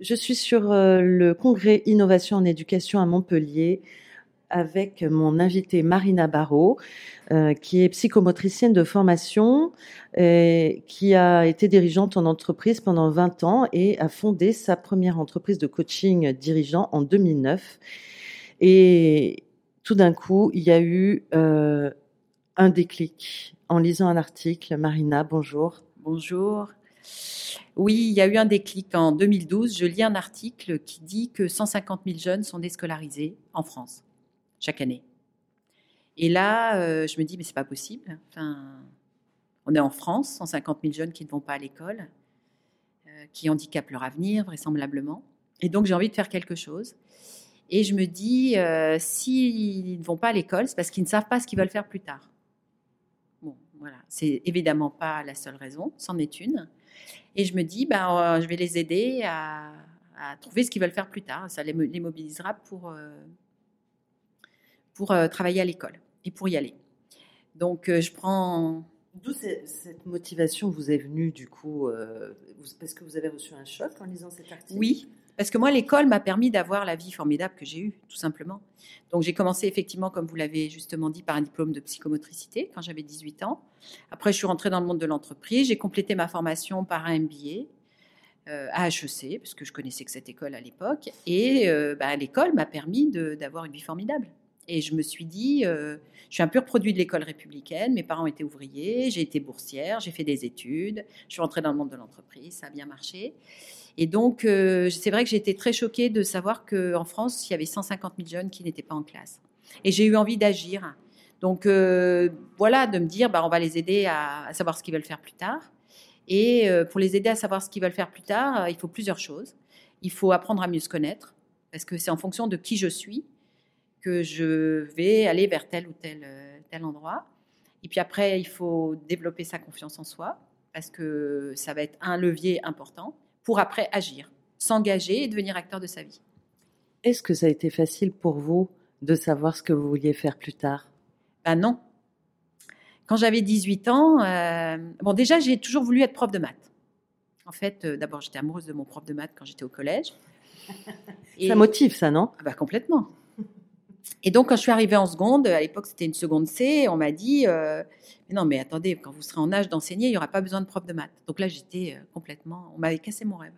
Je suis sur euh, le congrès Innovation en éducation à Montpellier avec mon invitée Marina Barrault, euh, qui est psychomotricienne de formation, et qui a été dirigeante en entreprise pendant 20 ans et a fondé sa première entreprise de coaching dirigeant en 2009. Et tout d'un coup, il y a eu euh, un déclic en lisant un article. Marina, bonjour. Bonjour. Oui, il y a eu un déclic en 2012. Je lis un article qui dit que 150 000 jeunes sont déscolarisés en France chaque année. Et là, euh, je me dis, mais c'est pas possible. Enfin, on est en France, 150 000 jeunes qui ne vont pas à l'école, euh, qui handicapent leur avenir vraisemblablement. Et donc, j'ai envie de faire quelque chose. Et je me dis, euh, s'ils ne vont pas à l'école, c'est parce qu'ils ne savent pas ce qu'ils veulent faire plus tard. Bon, voilà, c'est évidemment pas la seule raison, c'en est une. Et je me dis, ben, euh, je vais les aider à, à trouver ce qu'ils veulent faire plus tard. Ça les, mo- les mobilisera pour, euh, pour euh, travailler à l'école et pour y aller. Donc, je prends. D'où cette motivation vous est venue du coup euh, Parce que vous avez reçu un choc en lisant cet article? Oui, parce que moi, l'école m'a permis d'avoir la vie formidable que j'ai eue, tout simplement. Donc, j'ai commencé effectivement, comme vous l'avez justement dit, par un diplôme de psychomotricité quand j'avais 18 ans. Après, je suis rentrée dans le monde de l'entreprise. J'ai complété ma formation par un MBA euh, à HEC, parce que je connaissais que cette école à l'époque. Et euh, bah, l'école m'a permis d'avoir une vie formidable. Et je me suis dit, euh, je suis un pur produit de l'école républicaine. Mes parents étaient ouvriers, j'ai été boursière, j'ai fait des études, je suis rentrée dans le monde de l'entreprise, ça a bien marché. Et donc, euh, c'est vrai que j'ai été très choquée de savoir qu'en France, il y avait 150 000 jeunes qui n'étaient pas en classe. Et j'ai eu envie d'agir. Donc, euh, voilà, de me dire, bah, on va les aider à, savoir ce qu'ils veulent faire plus tard. Et euh, pour les aider à savoir ce qu'ils veulent faire plus tard, il faut plusieurs choses. Il faut apprendre à mieux se connaître, parce que c'est en fonction de qui je suis que je vais aller vers tel ou tel, tel endroit. Et puis après, il faut développer sa confiance en soi, parce que ça va être un levier important pour après agir, s'engager et devenir acteur de sa vie. Est-ce que ça a été facile pour vous de savoir ce que vous vouliez faire plus tard? Ben non. Quand j'avais 18 ans, euh, bon déjà j'ai toujours voulu être prof de maths. En fait, euh, d'abord j'étais amoureuse de mon prof de maths quand j'étais au collège. Et- Ça motive ça, non? Ah bah, complètement. Et donc, quand je suis arrivée en seconde, à l'époque c'était une seconde C, on m'a dit euh, non, mais attendez, quand vous serez en âge d'enseigner, il n'y aura pas besoin de prof de maths. Donc là, j'étais euh, complètement. On m'avait cassé mon rêve.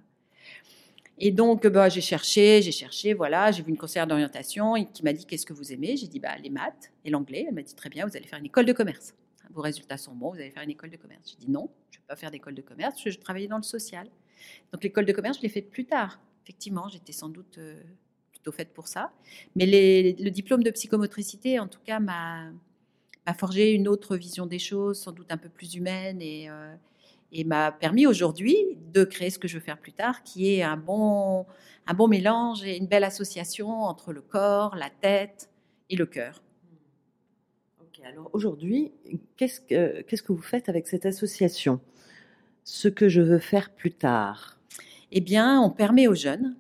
Et donc, bah, j'ai cherché, j'ai cherché, voilà, j'ai vu une conseillère d'orientation qui m'a dit Qu'est-ce que vous aimez? J'ai dit bah, Les maths et l'anglais. Elle m'a dit Très bien, vous allez faire une école de commerce. Vos résultats sont bons, vous allez faire une école de commerce. J'ai dit Non, je ne vais pas faire d'école de commerce, parce que je travaillais dans le social. Donc, l'école de commerce, je l'ai faite plus tard. Effectivement, j'étais sans doute. euh, plutôt faite pour ça. Mais les- le diplôme de psychomotricité, en tout cas, m'a m'a forgé une autre vision des choses, sans doute un peu plus humaine, et, euh, et m'a permis aujourd'hui de créer ce que je veux faire plus tard, qui est un bon, un bon mélange et une belle association entre le corps, la tête et le cœur. Ok, alors aujourd'hui, qu'est-ce que, qu'est-ce que vous faites avec cette association? Ce que je veux faire plus tard? Eh bien, on permet aux jeunes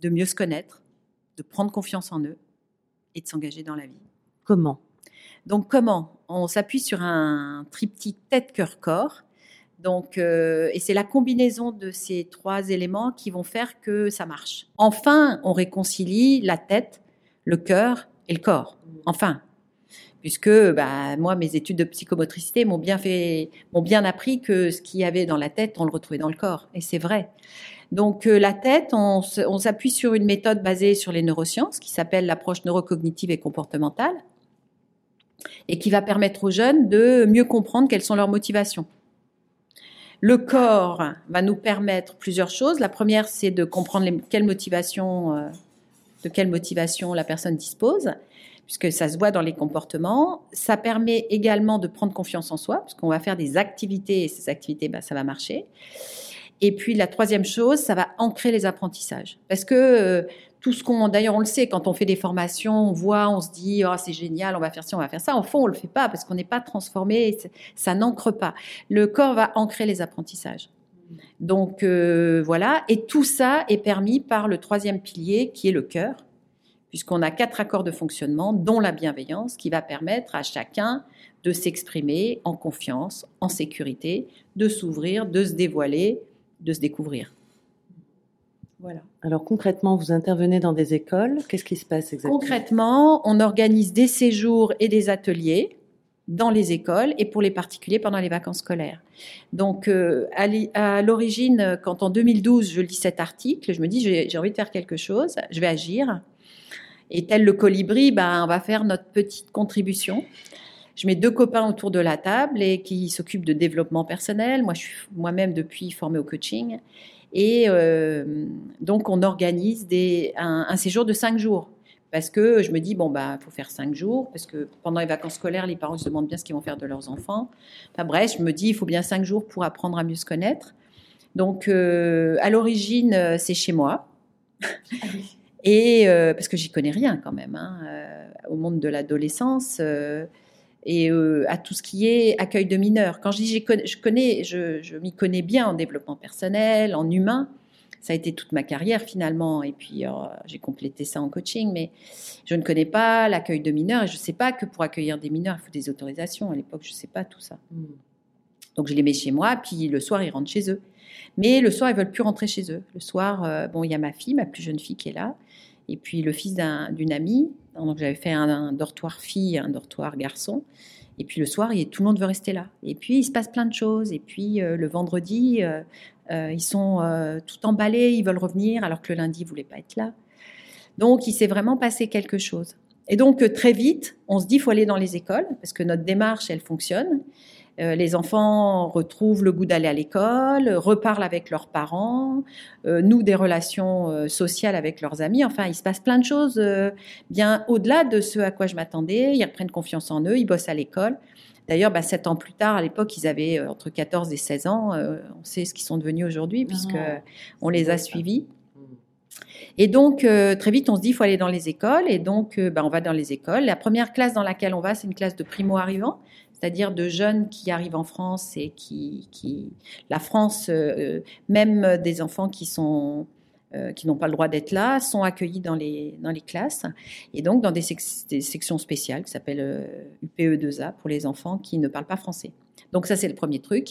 de mieux se connaître, de prendre confiance en eux et de s'engager dans la vie. Comment? Donc comment? On s'appuie sur un triptyque tête, cœur, corps. Donc, euh, et c'est la combinaison de ces trois éléments qui vont faire que ça marche. Enfin, on réconcilie la tête, le cœur et le corps. Enfin, puisque bah, moi, mes études de psychomotricité m'ont bien fait, m'ont bien appris que ce qu'il y avait dans la tête, on le retrouvait dans le corps. Et c'est vrai. Donc euh, la tête, on, s'appuie sur une méthode basée sur les neurosciences qui s'appelle l'approche neurocognitive et comportementale et qui va permettre aux jeunes de mieux comprendre quelles sont leurs motivations. Le corps va nous permettre plusieurs choses. La première, c'est de comprendre les, quelles motivations, euh, de quelle motivation la personne dispose, puisque ça se voit dans les comportements. Ça permet également de prendre confiance en soi, parce qu'on va faire des activités et ces activités, ben, ça va marcher. Et puis la troisième chose, ça va ancrer les apprentissages. Parce que euh, tout ce qu'on, d'ailleurs, on le sait, quand on fait des formations, on voit, on se dit, oh, c'est génial, on va faire ci, on va faire ça. Au fond, on le fait pas parce qu'on n'est pas transformé, ça n'ancre pas. Le corps va ancrer les apprentissages. Donc euh, voilà, et tout ça est permis par le troisième pilier qui est le cœur, puisqu'on a quatre accords de fonctionnement, dont la bienveillance, qui va permettre à chacun de s'exprimer en confiance, en sécurité, de s'ouvrir, de se dévoiler, de se découvrir. Voilà. Alors concrètement, vous intervenez dans des écoles. Qu'est-ce qui se passe exactement? Concrètement, on organise des séjours et des ateliers dans les écoles et pour les particuliers pendant les vacances scolaires. Donc, euh, à l'origine, quand en 2012, je lis cet article, je me dis, j'ai envie de faire quelque chose, je vais agir. Et tel le colibri, ben, on va faire notre petite contribution. Je mets deux copains autour de la table et qui s'occupent de développement personnel. Moi, je suis moi-même depuis formée au coaching. Et euh, donc, on organise des, un, séjour de cinq jours. Parce que je me dis, bon, bah, faut faire cinq jours, parce que pendant les vacances scolaires, les parents se demandent bien ce qu'ils vont faire de leurs enfants. Enfin bref, je me dis, il faut bien cinq jours pour apprendre à mieux se connaître. Donc, euh, à l'origine, euh, c'est chez moi. Et parce que j'y connais rien quand même, hein, au monde de l'adolescence et euh, à tout ce qui est accueil de mineurs. Quand je dis je connais, je, m'y connais bien en développement personnel, en humain. Ça a été toute ma carrière finalement, et puis euh, j'ai complété ça en coaching, mais je ne connais pas l'accueil de mineurs et je ne sais pas que pour accueillir des mineurs, il faut des autorisations. À l'époque, je ne sais pas tout ça. Hmm. Donc je les mets chez moi, puis le soir, ils rentrent chez eux. Mais le soir, ils veulent plus rentrer chez eux. Le soir, euh, bon, il y a ma fille, ma plus jeune fille qui est là, et puis le fils d'une amie. Donc j'avais fait un, dortoir fille, un dortoir garçon. Et puis le soir, tout le monde veut rester là. Et puis il se passe plein de choses. Et puis euh, le vendredi, euh, euh, ils sont tout emballés, ils veulent revenir, alors que le lundi, ils voulaient pas être là. Donc il s'est vraiment passé quelque chose. Et donc très vite, on se dit, il faut aller dans les écoles, parce que notre démarche, elle fonctionne. Euh, les enfants retrouvent le goût d'aller à l'école, reparlent avec leurs parents, euh, nouent des relations euh, sociales avec leurs amis. Enfin, il se passe plein de choses bien au-delà de ce à quoi je m'attendais. Ils reprennent confiance en eux, ils bossent à l'école. D'ailleurs, bah, sept ans plus tard, à l'époque, ils avaient entre 14 et 16 ans. on sait ce qu'ils sont devenus aujourd'hui, puisque ah, on les a suivis. Et donc, très vite, on se dit, il faut aller dans les écoles. Et donc, bah, on va dans les écoles. La première classe dans laquelle on va, c'est une classe de primo-arrivants c'est-à-dire de jeunes qui arrivent en France et qui, la France, euh, même des enfants qui sont euh, qui n'ont pas le droit d'être là, sont accueillis dans les, dans les classes et donc dans des, sections spéciales qui s'appellent UPE2A euh, pour les enfants qui ne parlent pas français. Donc ça, c'est le premier truc.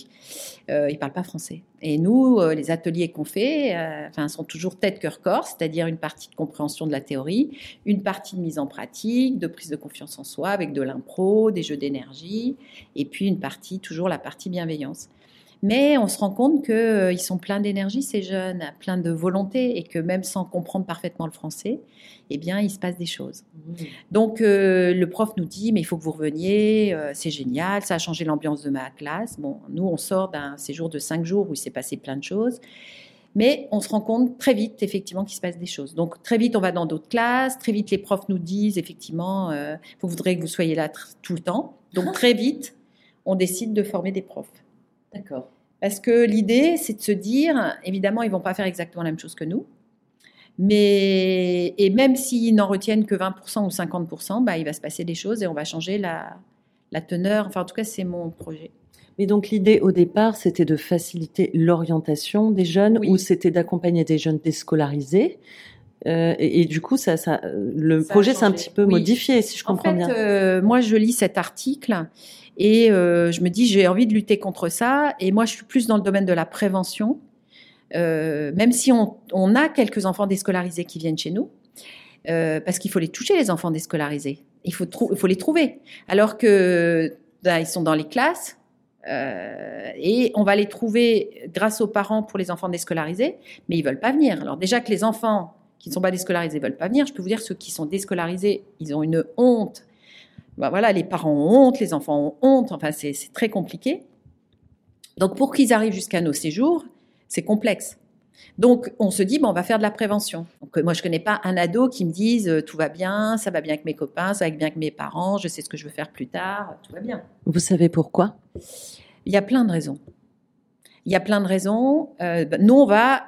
Euh, ils ne parlent pas français. Et nous, les ateliers qu'on fait, enfin, sont toujours tête, cœur, corps, c'est-à-dire une partie de compréhension de la théorie, une partie de mise en pratique, de prise de confiance en soi avec de l'impro, des jeux d'énergie, et puis une partie, toujours la partie bienveillance. Mais on se rend compte qu'ils euh, sont pleins d'énergie, ces jeunes, pleins de volonté, et que même sans comprendre parfaitement le français, eh bien, il se passe des choses. Mmh. Donc, euh, le prof nous dit, mais il faut que vous reveniez, euh, c'est génial, ça a changé l'ambiance de ma classe. Bon, nous, on sort d'un séjour de cinq jours où il s'est passé plein de choses. Mais on se rend compte très vite, effectivement, qu'il se passe des choses. Donc, très vite, on va dans d'autres classes. Très vite, les profs nous disent, effectivement, vous voudrez que vous soyez là tout le temps. Donc, très vite, on décide de former des profs. D'accord. Parce que l'idée, c'est de se dire, évidemment, ils vont pas faire exactement la même chose que nous. Mais, et même s'ils n'en retiennent que 20% ou 50%, bah, il va se passer des choses et on va changer la, la teneur. Enfin, en tout cas, c'est mon projet. Mais donc l'idée au départ, c'était de faciliter l'orientation des jeunes ou c'était d'accompagner des jeunes déscolarisés euh, et, du coup, ça, ça, le projet s'est un petit peu modifié, si je comprends en fait, bien. Euh, moi, je lis cet article et euh, je me dis, j'ai envie de lutter contre ça. Et moi, je suis plus dans le domaine de la prévention. Même si on, on, a quelques enfants déscolarisés qui viennent chez nous, parce qu'il faut les toucher, les enfants déscolarisés. Il faut, il faut les trouver. Alors que ben, ils sont dans les classes, euh, et on va les trouver grâce aux parents pour les enfants déscolarisés, mais ils veulent pas venir. Alors déjà que les enfants qui ne sont pas déscolarisés veulent pas venir, je peux vous dire ceux qui sont déscolarisés, ils ont une honte bah voilà, les parents ont honte, les enfants ont honte, enfin c'est très compliqué. Donc pour qu'ils arrivent jusqu'à nos séjours, c'est complexe. Donc, on se dit, bon, on va faire de la prévention. Donc, moi, je connais pas un ado qui me dise, euh, tout va bien, ça va bien avec mes copains, ça va bien avec mes parents, je sais ce que je veux faire plus tard, tout va bien. Vous savez pourquoi? Il y a plein de raisons. Il y a plein de raisons. Euh, bah, nous, on va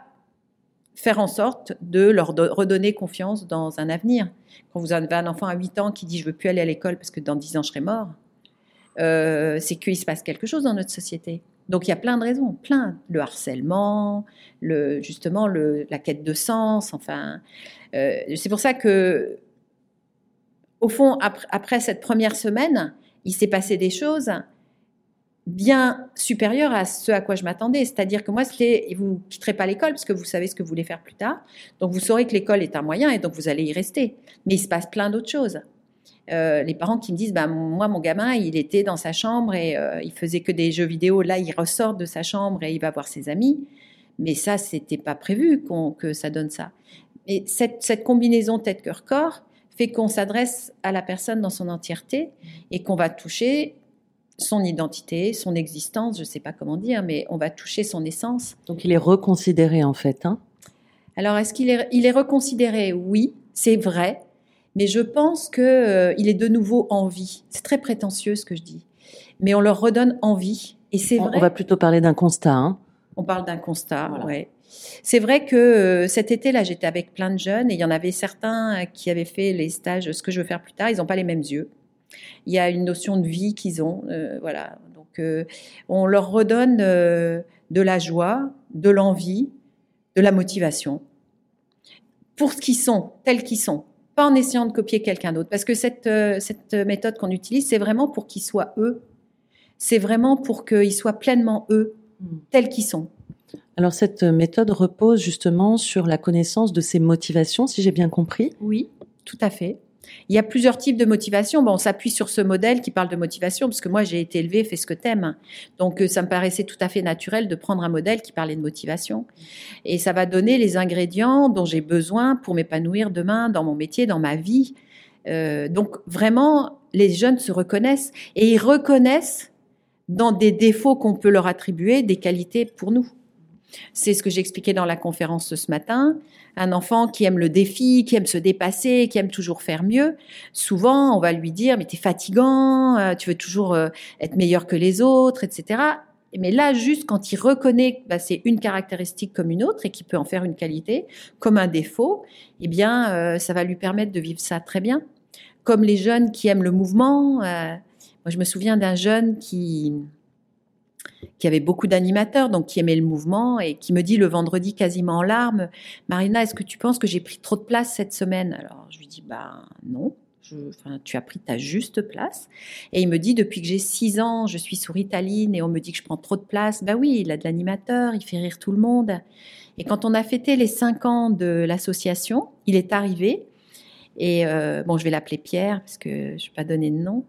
faire en sorte de leur redonner confiance dans un avenir. Quand vous avez un enfant à 8 ans qui dit, je veux plus aller à l'école parce que dans 10 ans, je serai mort, euh, c'est qu'il se passe quelque chose dans notre société. Donc il y a plein de raisons, plein. Le harcèlement, le, justement le, la quête de sens, enfin. Euh, c'est pour ça que, au fond, après, après cette première semaine, il s'est passé des choses bien supérieures à ce à quoi je m'attendais. C'est-à-dire que moi, vous quitterez pas l'école parce que vous savez ce que vous voulez faire plus tard. Donc vous saurez que l'école est un moyen et donc vous allez y rester. Mais il se passe plein d'autres choses. Euh, les parents qui me disent bah, Moi, mon gamin, il était dans sa chambre et euh, il faisait que des jeux vidéo. Là, il ressort de sa chambre et il va voir ses amis. Mais ça, c'était pas prévu que ça donne ça. Et cette, cette combinaison tête-cœur-corps fait qu'on s'adresse à la personne dans son entièreté et qu'on va toucher son identité, son existence, je ne sais pas comment dire, mais on va toucher son essence. Donc il est reconsidéré en fait. Hein? Alors est-ce qu'il est, il est reconsidéré? Oui, c'est vrai, mais je pense qu'il euh, il est de nouveau en vie. C'est très prétentieux ce que je dis, mais on leur redonne envie. Et c'est vrai. On va plutôt parler d'un constat. Hein? On parle d'un constat, voilà. ouais. C'est vrai que euh, cet été-là, j'étais avec plein de jeunes et il y en avait certains qui avaient fait les stages, ce que je veux faire plus tard, ils n'ont pas les mêmes yeux. Il y a une notion de vie qu'ils ont, euh, voilà. Donc, on leur redonne de la joie, de l'envie, de la motivation pour ce qu'ils sont, tels qu'ils sont pas en essayant de copier quelqu'un d'autre. Parce que cette, euh, cette méthode qu'on utilise, c'est vraiment pour qu'ils soient eux. C'est vraiment pour qu'ils soient pleinement eux, hmm. tels qu'ils sont. Alors cette méthode repose justement sur la connaissance de ses motivations, si j'ai bien compris. Oui, tout à fait. Il y a plusieurs types de motivation. Bon, on s'appuie sur ce modèle qui parle de motivation, parce que moi, j'ai été élevée, fais ce que t'aimes. Donc, euh, ça me paraissait tout à fait naturel de prendre un modèle qui parlait de motivation. Et ça va donner les ingrédients dont j'ai besoin pour m'épanouir demain dans mon métier, dans ma vie. Euh, donc, vraiment, les jeunes se reconnaissent et ils reconnaissent dans des défauts qu'on peut leur attribuer des qualités pour nous. C'est ce que j'expliquais dans la conférence ce matin. Un enfant qui aime le défi, qui aime se dépasser, qui aime toujours faire mieux, souvent on va lui dire mais t'es fatigant, euh, tu veux toujours euh, être meilleur que les autres, etc. Mais là, juste quand il reconnaît que bah, c'est une caractéristique comme une autre et qu'il peut en faire une qualité, comme un défaut, eh bien, euh, ça va lui permettre de vivre ça très bien. Comme les jeunes qui aiment le mouvement. moi, je me souviens d'un jeune qui, qui avait beaucoup d'animateurs, donc qui aimait le mouvement et qui me dit le vendredi quasiment en larmes, Marina, est-ce que tu penses que j'ai pris trop de place cette semaine? Alors je lui dis, bah non. tu as pris ta juste place. Et il me dit, depuis que j'ai six ans, je suis sur Italine et on me dit que je prends trop de place. Ben oui, il a de l'animateur, il fait rire tout le monde. Et quand on a fêté les cinq ans de l'association, il est arrivé. Et euh, bon, je vais l'appeler Pierre parce que je ne vais pas donner de nom.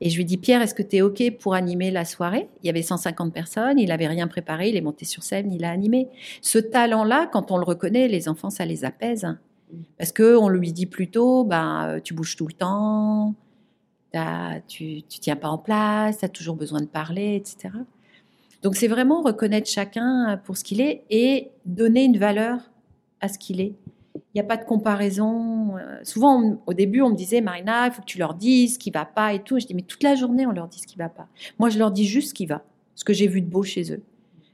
Et je lui dis, Pierre, est-ce que tu es OK pour animer la soirée? Il y avait 150 personnes, il n'avait rien préparé, il est monté sur scène, il a animé. Ce talent-là, quand on le reconnaît, les enfants, ça les apaise. Parce qu'on lui dit plutôt, bah, tu bouges tout le temps, tu ne tiens pas en place, tu as toujours besoin de parler, etc. Donc c'est vraiment reconnaître chacun pour ce qu'il est et donner une valeur à ce qu'il est n'y a pas de comparaison. Euh, souvent, au début, on me disait, Marina, il faut que tu leur dises ce qui va pas et tout. Je dis, mais toute la journée, on leur dit ce qui va pas. Moi, je leur dis juste ce qui va, ce que j'ai vu de beau chez eux.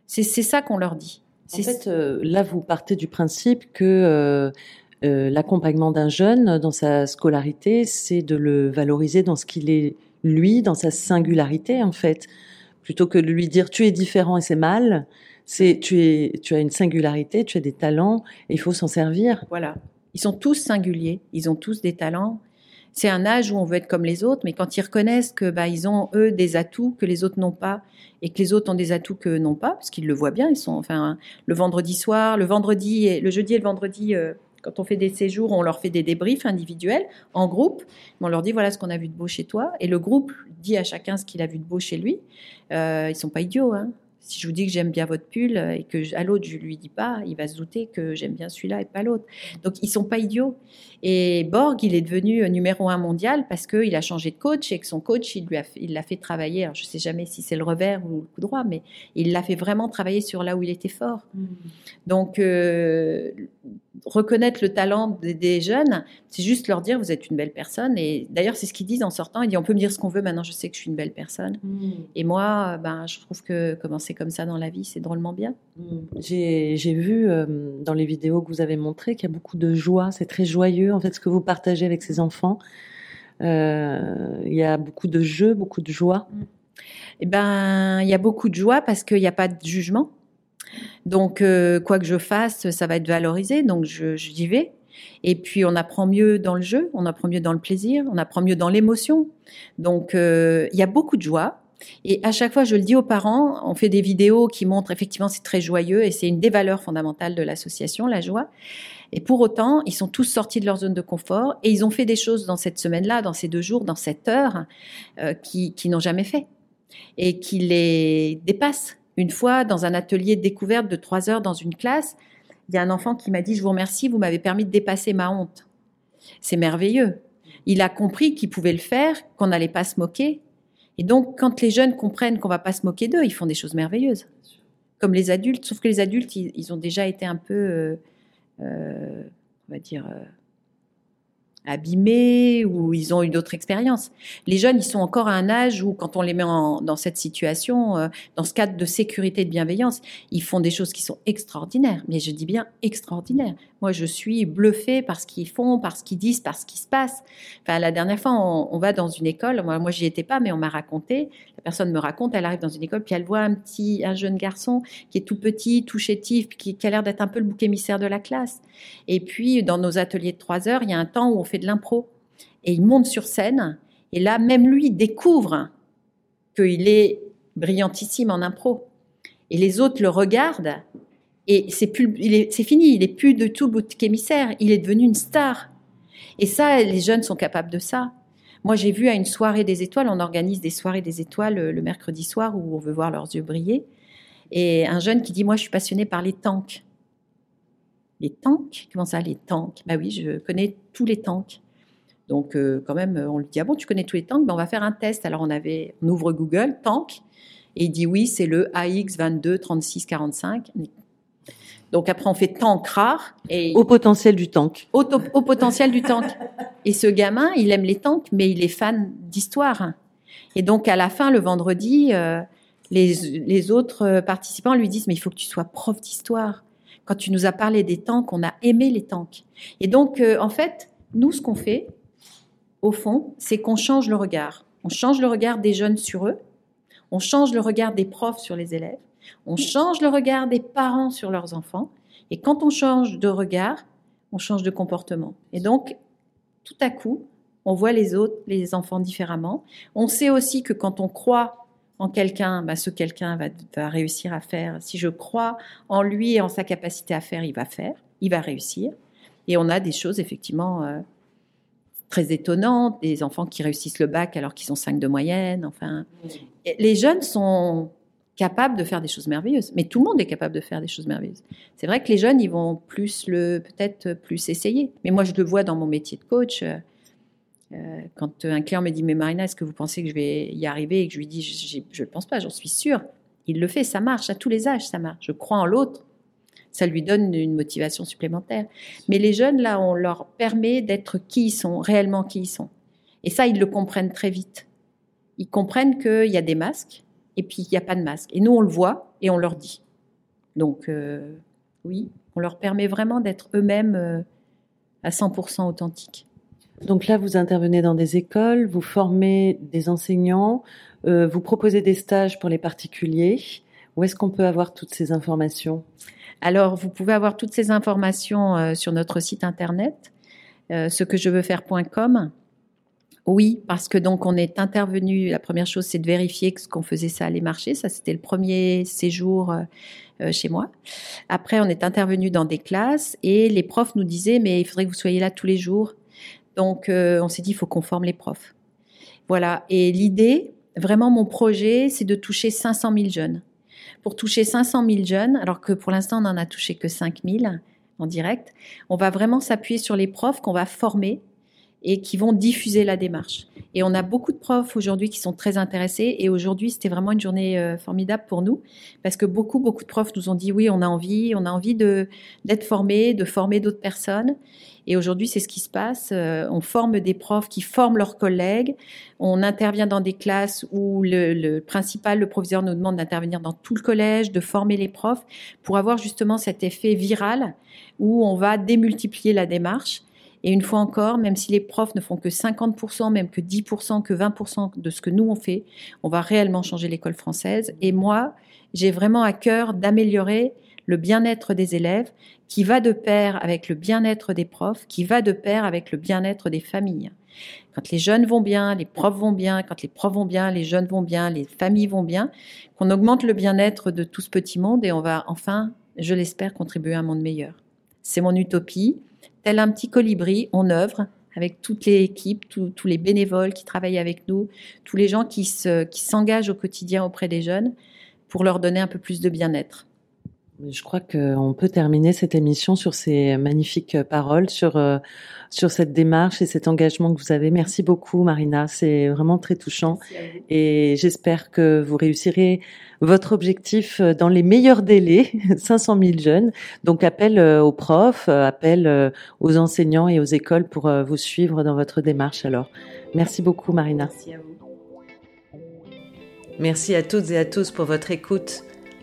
C'est ça qu'on leur dit. En fait, euh, là, vous partez du principe que euh, l'accompagnement d'un jeune dans sa scolarité, c'est de le valoriser dans ce qu'il est lui, dans sa singularité, en fait. Plutôt que de lui dire tu es différent et c'est mal, tu as une singularité, tu as des talents, il faut s'en servir. Voilà. Ils sont tous singuliers, ils ont tous des talents. C'est un âge où on veut être comme les autres, mais quand ils reconnaissent que bah ils ont eux des atouts que les autres n'ont pas, et que les autres ont des atouts que n'ont pas, parce qu'ils le voient bien, ils sont enfin le vendredi soir, le vendredi et le jeudi et le vendredi. Euh, quand on fait des séjours, on leur fait des débriefs individuels en groupe. On leur dit voilà ce qu'on a vu de beau chez toi, et le groupe dit à chacun ce qu'il a vu de beau chez lui. Euh, ils sont pas idiots, hein Si je vous dis que j'aime bien votre pull euh, et que à l'autre je lui dis pas, il va se douter que j'aime bien celui-là et pas l'autre. Donc ils sont pas idiots. Et Borg, il est devenu euh, numéro un mondial parce qu'il a changé de coach et que son coach, il lui a, il l'a fait travailler. Alors, je sais jamais si c'est le revers ou le coup droit, mais il l'a fait vraiment travailler sur là où il était fort. Mmh. Donc euh, reconnaître le talent des, des jeunes, c'est juste leur dire vous êtes une belle personne. Et d'ailleurs c'est ce qu'ils disent en sortant. Ils disent on peut me dire ce qu'on veut. Maintenant je sais que je suis une belle personne. Mmh. Et moi, ben je trouve que commencer comme ça dans la vie, c'est drôlement bien. Mmh. J'ai vu euh, dans les vidéos que vous avez montrées qu'il y a beaucoup de joie, c'est très joyeux en fait ce que vous partagez avec ces enfants. Euh, il y a beaucoup de jeux, beaucoup de joie. Eh ben, il y a beaucoup de joie parce qu'il n'y a pas de jugement. Donc, euh, quoi que je fasse, ça va être valorisé. Donc, je, j'y vais. Et puis, on apprend mieux dans le jeu, on apprend mieux dans le plaisir, on apprend mieux dans l'émotion. Donc, euh, il y a beaucoup de joie. Et à chaque fois, je le dis aux parents, on fait des vidéos qui montrent effectivement c'est très joyeux et c'est une des valeurs fondamentales de l'association, la joie. Et pour autant, ils sont tous sortis de leur zone de confort et ils ont fait des choses dans cette semaine-là, dans ces deux jours, dans cette heure, euh, qui, qui n'ont jamais fait et qui les dépassent. Une fois, dans un atelier de découverte de trois heures dans une classe, il y a un enfant qui m'a dit Je vous remercie, vous m'avez permis de dépasser ma honte. C'est merveilleux. Il a compris qu'il pouvait le faire, qu'on n'allait pas se moquer. Et donc, quand les jeunes comprennent qu'on va pas se moquer d'eux, ils font des choses merveilleuses. Comme les adultes, sauf que les adultes, ils, ils ont déjà été un peu, euh, euh, on va dire, euh, abîmés ou ils ont eu d'autres expériences. Les jeunes, ils sont encore à un âge où, quand on les met dans cette situation, euh, dans ce cadre de sécurité et de bienveillance, ils font des choses qui sont extraordinaires. Mais je dis bien extraordinaires. Moi, je suis bluffée par ce qu'ils font, par ce qu'ils disent, par ce qui se passe. Enfin, la dernière fois, on, on va dans une école. Moi, moi j'y étais pas, mais on m'a raconté. Personne me raconte, elle arrive dans une école, puis elle voit un petit, un jeune garçon qui est tout petit, tout chétif, qui, a l'air d'être un peu le bouc émissaire de la classe. Et puis, dans nos ateliers de trois heures, il y a un temps où on fait de l'impro. Et il monte sur scène. Et là, même lui découvre qu'il est brillantissime en impro. Et les autres le regardent. Et c'est c'est fini. Il est plus de tout bouc émissaire. Il est devenu une star. Et ça, les jeunes sont capables de ça. Moi, j'ai vu à une soirée des étoiles, on organise des soirées des étoiles euh, le mercredi soir où on veut voir leurs yeux briller. Et un jeune qui dit, moi, je suis passionné par les tanks. Les tanks? Comment ça, les tanks? Bah oui, je connais tous les tanks. Donc, euh, quand même, on lui dit, ah bon, tu connais tous les tanks? Ben, On va faire un test. Alors, on, on ouvre Google, tank, et il dit, oui, c'est le AX22 36 45. Donc, après, on fait tank rare. Et Au potentiel du tank. au, potentiel du tank. Et ce gamin, il aime les tanks, mais il est fan d'histoire. Et donc, à la fin, le vendredi, euh, les, les autres participants lui disent, mais il faut que tu sois prof d'histoire. Quand tu nous as parlé des tanks, on a aimé les tanks. Et donc, euh, en fait, nous, ce qu'on fait, au fond, c'est qu'on change le regard. On change le regard des jeunes sur eux. On change le regard des profs sur les élèves. On change le regard des parents sur leurs enfants. Et quand on change de regard, on change de comportement. Et donc, tout à coup, on voit les autres, les enfants différemment. On sait aussi que quand on croit en quelqu'un, bah, ce quelqu'un va, va réussir à faire. Si je crois en lui et en sa capacité à faire, il va faire, il va réussir. Et on a des choses effectivement euh, très étonnantes, des enfants qui réussissent le bac alors qu'ils ont 5 de moyenne. Enfin, Et les jeunes sont capables de faire des choses merveilleuses, mais tout le monde est capable de faire des choses merveilleuses. C'est vrai que les jeunes, ils vont plus le, peut-être plus essayer. Mais moi, je le vois dans mon métier de coach. euh, euh, quand un client me dit mais Marina, est-ce que vous pensez que je vais y arriver? Et que je lui dis je ne pense pas, j'en suis sûre. Il le fait, ça marche à tous les âges, ça marche. Je crois en l'autre, ça lui donne une motivation supplémentaire. Mais les jeunes là, on leur permet d'être qui ils sont, réellement qui ils sont. Et ça, ils le comprennent très vite. Ils comprennent qu'il y a des masques et puis il n'y a pas de masque. Et nous, on le voit et on leur dit. Donc euh, oui, on leur permet vraiment d'être eux-mêmes euh, à 100% authentiques. Donc là, vous intervenez dans des écoles, vous formez des enseignants, euh, vous proposez des stages pour les particuliers. Où est-ce qu'on peut avoir toutes ces informations? Alors, vous pouvez avoir toutes ces informations euh, sur notre site internet, euh, ce que je veux faire.com. Oui, parce que donc on est intervenu. La première chose, c'est de vérifier que ce qu'on faisait, ça allait marcher. Ça, c'était le premier séjour euh, euh, chez moi. Après, on est intervenu dans des classes et les profs nous disaient, mais il faudrait que vous soyez là tous les jours. Donc, euh, on s'est dit, il faut qu'on forme les profs. Voilà. Et l'idée, vraiment, mon projet, c'est de toucher 500 000 jeunes. pour toucher 500 000 jeunes, alors que pour l'instant, on n'en a touché que 5 000 en direct. On va vraiment s'appuyer sur les profs qu'on va former et qui vont diffuser la démarche. Et on a beaucoup de profs aujourd'hui qui sont très intéressés. Et aujourd'hui, c'était vraiment une journée euh, formidable pour nous parce que beaucoup, beaucoup de profs nous ont dit oui, on a envie, on a envie d'être formés, de former d'autres personnes. Et aujourd'hui, c'est ce qui se passe. Euh, on forme des profs qui forment leurs collègues. On intervient dans des classes où le, le principal, le proviseur nous demande d'intervenir dans tout le collège, de former les profs pour avoir justement cet effet viral où on va démultiplier la démarche et une fois encore, même si les profs ne font que 50%, même que 10%, que 20% de ce que nous on fait, on va réellement changer l'école française. Et moi, j'ai vraiment à cœur d'améliorer le bien-être des élèves qui va de pair avec le bien-être des profs, qui va de pair avec le bien-être des familles. Quand les jeunes vont bien, les profs vont bien, quand les profs vont bien, les jeunes vont bien, les familles vont bien, qu'on augmente le bien-être de tout ce petit monde et on va enfin, je l'espère, contribuer à un monde meilleur. C'est mon utopie tel un petit colibri, on œuvre avec toutes les équipes, tous les bénévoles qui travaillent avec nous, tous les gens qui s'engagent au quotidien auprès des jeunes pour leur donner un peu plus de bien-être. Je crois qu'on peut terminer cette émission sur ces magnifiques paroles, sur euh, sur cette démarche et cet engagement que vous avez. Merci beaucoup, Marina. C'est vraiment très touchant. Et j'espère que vous réussirez votre objectif dans les meilleurs délais, 500 000 jeunes. Donc, appel euh, aux profs, euh, appel aux enseignants et aux écoles pour vous suivre dans votre démarche. Alors, merci beaucoup, Marina. Merci à vous. Merci à toutes et à tous pour votre écoute.